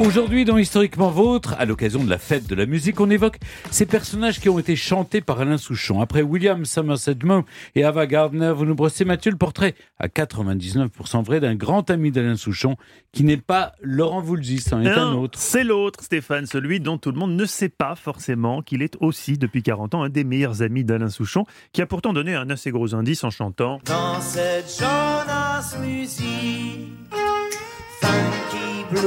Aujourd'hui, dans Historiquement Vôtre, à l'occasion de la fête de la musique, on évoque ces personnages qui ont été chantés par Alain Souchon. Après William Somerset Maugham et Ava Gardner, vous nous brossez, Mathieu, le portrait à 99% vrai d'un grand ami d'Alain Souchon qui n'est pas Laurent Voulzy, c'en est un autre. C'est l'autre, Stéphane, celui dont tout le monde ne sait pas forcément qu'il est aussi, depuis 40 ans, un des meilleurs amis d'Alain Souchon, qui a pourtant donné un assez gros indice en chantant. Dans cette Jonas musique,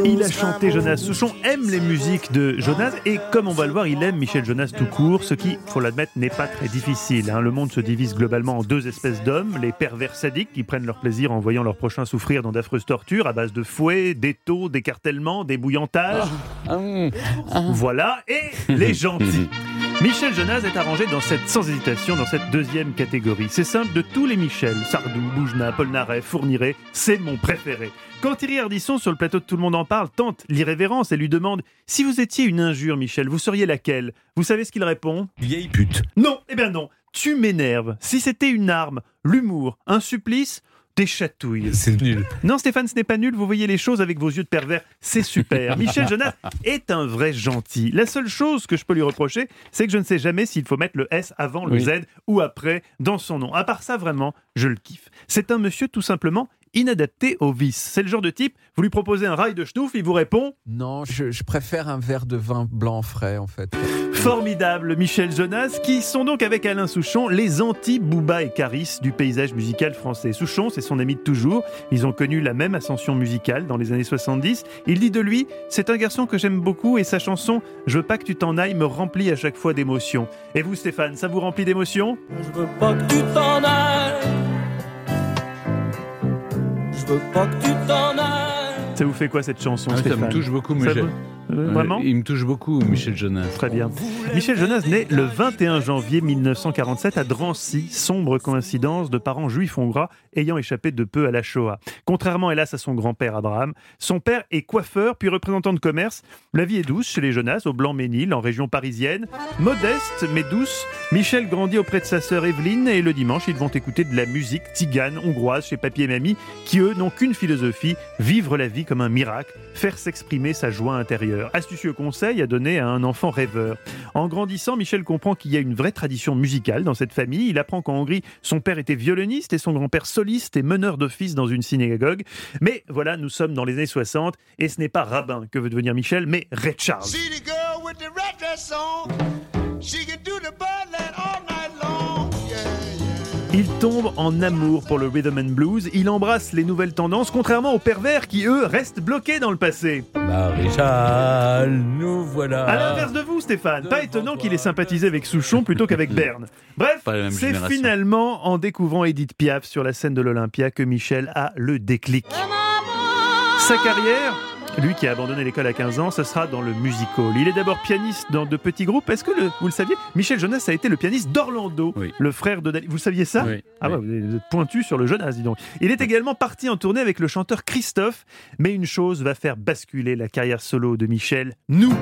Il a chanté Jonas. Souchon aime les musiques de Jonas et comme on va le voir, il aime Michel Jonas tout court, ce qui, faut l'admettre, n'est pas très difficile. hein. Le monde se divise globalement en deux espèces d'hommes, les pervers sadiques qui prennent leur plaisir en voyant leur prochain souffrir dans d'affreuses tortures à base de fouets, d'étaux, d'écartèlements, d'ébouillantages. Voilà, et les gentils. Michel Jonas est arrangé dans cette, sans hésitation dans cette deuxième catégorie. C'est simple, de tous les Michel, Sardou, Boujna, Polnareff, Fourniret, c'est mon préféré. Quand Thierry Ardisson, sur le plateau de Tout le monde en parle, tente l'irrévérence et lui demande Si vous étiez une injure, Michel, vous seriez laquelle? Vous savez ce qu'il répond? Vieille pute. Non, eh bien non, tu m'énerves. Si c'était une arme, l'humour, un supplice, des chatouilles. C'est nul. Non, Stéphane, ce n'est pas nul. Vous voyez les choses avec vos yeux de pervers. C'est super. Michel Jonas est un vrai gentil. La seule chose que je peux lui reprocher, c'est que je ne sais jamais s'il faut mettre le S avant le Oui. Z ou après dans son nom. À part ça, vraiment, je le kiffe. C'est un monsieur tout simplement inadapté au vice. C'est le genre de type, vous lui proposez un rail de schnouf, il vous répond Non, je, je préfère un verre de vin blanc frais en fait. Formidable Michel Jonas, qui sont donc avec Alain Souchon les anti-Booba et Caris du paysage musical français. Souchon, c'est son ami de toujours. Ils ont connu la même ascension musicale dans les années 70. Il dit de lui C'est un garçon que j'aime beaucoup et sa chanson Je veux pas que tu t'en ailles me remplit à chaque fois d'émotions. Et vous, Stéphane, ça vous remplit d'émotions? Je veux pas que tu t'en ailles. Veux pas que tu t'en ailles. Ça vous fait quoi cette chanson, Ah, ça me touche beaucoup, Euh, Vraiment Il me touche beaucoup, Michel Jonas. Très bien. Michel Jonas naît le 21 janvier 1947 à Drancy, sombre coïncidence de parents juifs hongrois ayant échappé de peu à la Shoah. Contrairement hélas à son grand-père Abraham, son père est coiffeur puis représentant de commerce. La vie est douce chez les Jonas au Blanc-Ménil en région parisienne. Modeste mais douce, Michel grandit auprès de sa sœur Evelyne et le dimanche ils vont écouter de la musique tzigane hongroise chez Papy et Mamie qui eux n'ont qu'une philosophie, vivre la vie comme un miracle, faire s'exprimer sa joie intérieure. Astucieux conseil à donner à un enfant rêveur. En grandissant, Michel comprend qu'il y a une vraie tradition musicale dans cette famille. Il apprend qu'en Hongrie, son père était violoniste et son grand-père soliste et meneur d'office dans une synagogue. Mais voilà, nous sommes dans les années 60 et ce n'est pas rabbin que veut devenir Michel, mais Ray Charles. Tombe en amour pour le rhythm and blues. Il embrasse les nouvelles tendances, contrairement aux pervers qui, eux, restent bloqués dans le passé. Maréchal, nous voilà. À l'inverse de vous, Stéphane, pas étonnant qu'il ait sympathisé avec Souchon plutôt qu'avec Berne. Bref, c'est finalement en découvrant Edith Piaf sur la scène de l'Olympia que Michel a le déclic. Sa carrière lui qui a abandonné l'école à 15 ans, ce sera dans le music hall. Il est d'abord pianiste dans de petits groupes. Est-ce que le- vous le saviez Michel Jonas a été le pianiste d'Orlando, Oui. le frère de Dali. Vous saviez ça Oui, Ah oui. ouais, vous êtes pointu sur le Jonas, dis donc. Il est également parti en tournée avec le chanteur Christophe. Mais une chose va faire basculer la carrière solo de Michel. Nous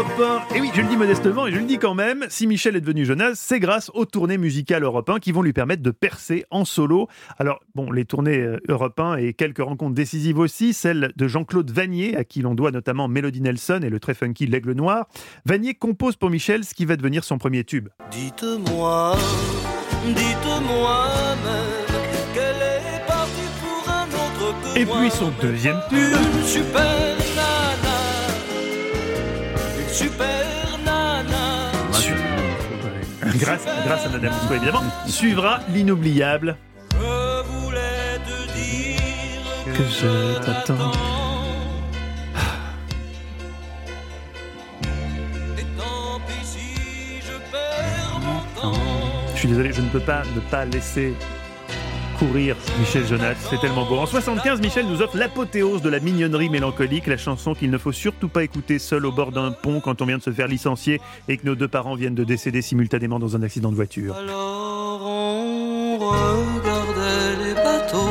Europe 1. Et oui, je le dis modestement et je le dis quand même, si Michel est devenu Jonas, c'est grâce aux tournées musicales Europe 1 qui vont lui permettre de percer en solo. Alors, bon, les tournées euh, Europe 1 et quelques rencontres décisives aussi, celle de Jean-Claude Vanier, à qui l'on doit notamment Melody Nelson et le très funky L'Aigle Noir. Vanier compose pour Michel ce qui va devenir son premier tube. Dites-moi, dites-moi même qu'elle est partie pour un autre que Et moi. puis son deuxième tube. Super super nana. Grâce, grâce à Madame Rousseau, évidemment, suivra l'inoubliable Je voulais te dire Que je t'attends. Temps. Je suis désolé, je ne peux pas ne pas laisser courir Michel Jonas, c'est tellement beau. En 75, Michel nous offre l'apothéose de la mignonnerie mélancolique, la chanson qu'il ne faut surtout pas écouter seul au bord d'un pont quand on vient de se faire licencier et que nos deux parents viennent de décéder simultanément dans un accident de voiture. Alors on regardait les bateaux,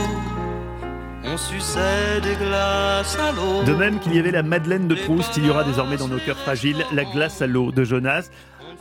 on suçait des glaces à l'eau. De même qu'il y avait la Madeleine de Proust, il y aura désormais dans nos cœurs fragiles la glace à l'eau de Jonas.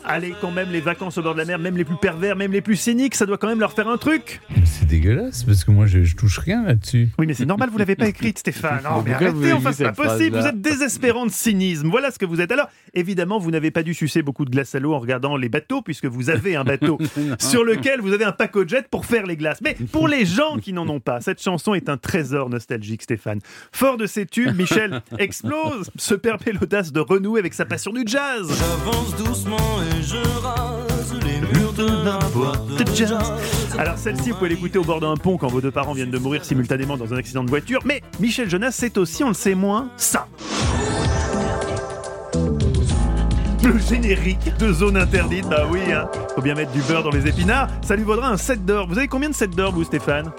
Allez, quand même, les vacances au bord de la mer, même les plus pervers, même les plus cyniques, ça doit quand même leur faire un truc. C'est dégueulasse parce que moi je, je touche rien là-dessus. Oui, mais c'est normal, vous l'avez pas écrite, Stéphane. Non, mais arrêtez, enfin, c'est pas possible. Vous êtes désespérant de cynisme. Voilà ce que vous êtes. Alors, évidemment, vous n'avez pas dû sucer beaucoup de glace à l'eau en regardant les bateaux, puisque vous avez un bateau sur lequel vous avez un pack jet pour faire les glaces. Mais pour les gens qui n'en ont pas, cette chanson est un trésor nostalgique, Stéphane. Fort de ses tubes, Michel explose, se permet l'audace de renouer avec sa passion du jazz. J'avance doucement et je rase les murs de la boîte de jazz. Alors celle-ci, vous pouvez l'écouter au bord d'un pont quand vos deux parents viennent de mourir simultanément dans un accident de voiture. Mais Michel Jonas, c'est aussi, on le sait moins, ça. Le générique de Zone Interdite, bah oui, hein. faut bien mettre du beurre dans les épinards. Ça lui vaudra un 7 d'or. Vous avez combien de 7 d'or, vous, Stéphane?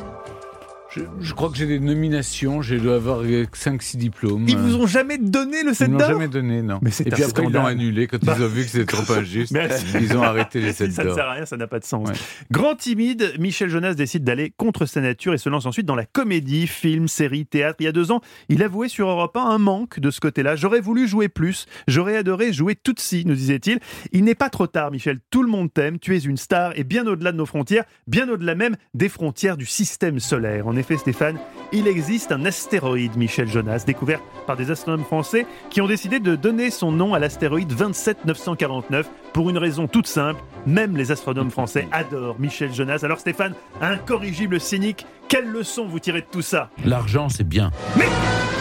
Je, je crois que j'ai des nominations, j'ai dû avoir 5-6 diplômes. Ils vous ont jamais donné le Ils 7 m'ont d'or jamais donné, non. Mais c'est Et puis après, ils l'ont annulé quand ils ont vu que c'était trop injuste. Merci. Ils ont arrêté les Si 7 ça ne d'or. sert à rien, ça n'a pas de sens. Ouais. Grand timide, Michel Jonas décide d'aller contre sa nature et se lance ensuite dans la comédie, film, série, théâtre. Il y a deux ans, il avouait sur Europe 1 un manque de ce côté-là. J'aurais voulu jouer plus, j'aurais adoré jouer Tutsi, nous disait-il. Il n'est pas trop tard, Michel. Tout le monde t'aime, tu es une star et bien au-delà de nos frontières, bien au-delà même des frontières du système solaire. Effet, Stéphane, il existe un astéroïde, Michel Jonas, découvert par des astronomes français qui ont décidé de donner son nom à l'astéroïde 27949 pour une raison toute simple. Même les astronomes français adorent Michel Jonas. Alors Stéphane, incorrigible cynique, quelle leçon vous tirez de tout ça? L'argent, c'est bien. Mais,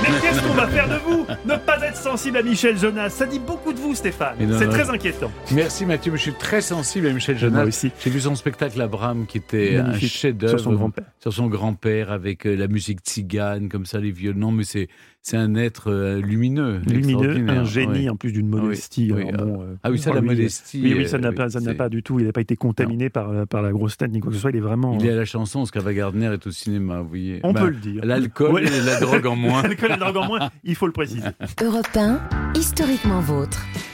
mais qu'est-ce qu'on va faire de vous Ne pas être sensible à Michel Jonas, ça dit beaucoup de vous Stéphane. C'est très inquiétant. Merci Mathieu, mais je suis très sensible à Michel Moi Jonas. aussi. J'ai vu son spectacle Abraham qui était Magnifique. un chef-d'œuvre Sur son grand-père. sur son grand-père avec euh, la musique tzigane comme ça les violons mais c'est c'est un être euh, lumineux, Lumineux, un génie en plus d'une modestie. Oui, alors oui, bon, euh, Ah oui, ça la lui, modestie. Oui, oui, euh, ça n'a oui, pas, ça n'a c'est- pas du tout. Il n'a pas été contaminé par, euh, par la grosse tête ni quoi que ce soit. Il est vraiment. Il est à la chanson, parce qu'Ava Gardner est au cinéma, vous voyez. On Bah, peut le dire. L'alcool Ouais. et la drogue en moins. L'alcool et la drogue en moins, il faut le préciser. Europe 1, historiquement vôtre.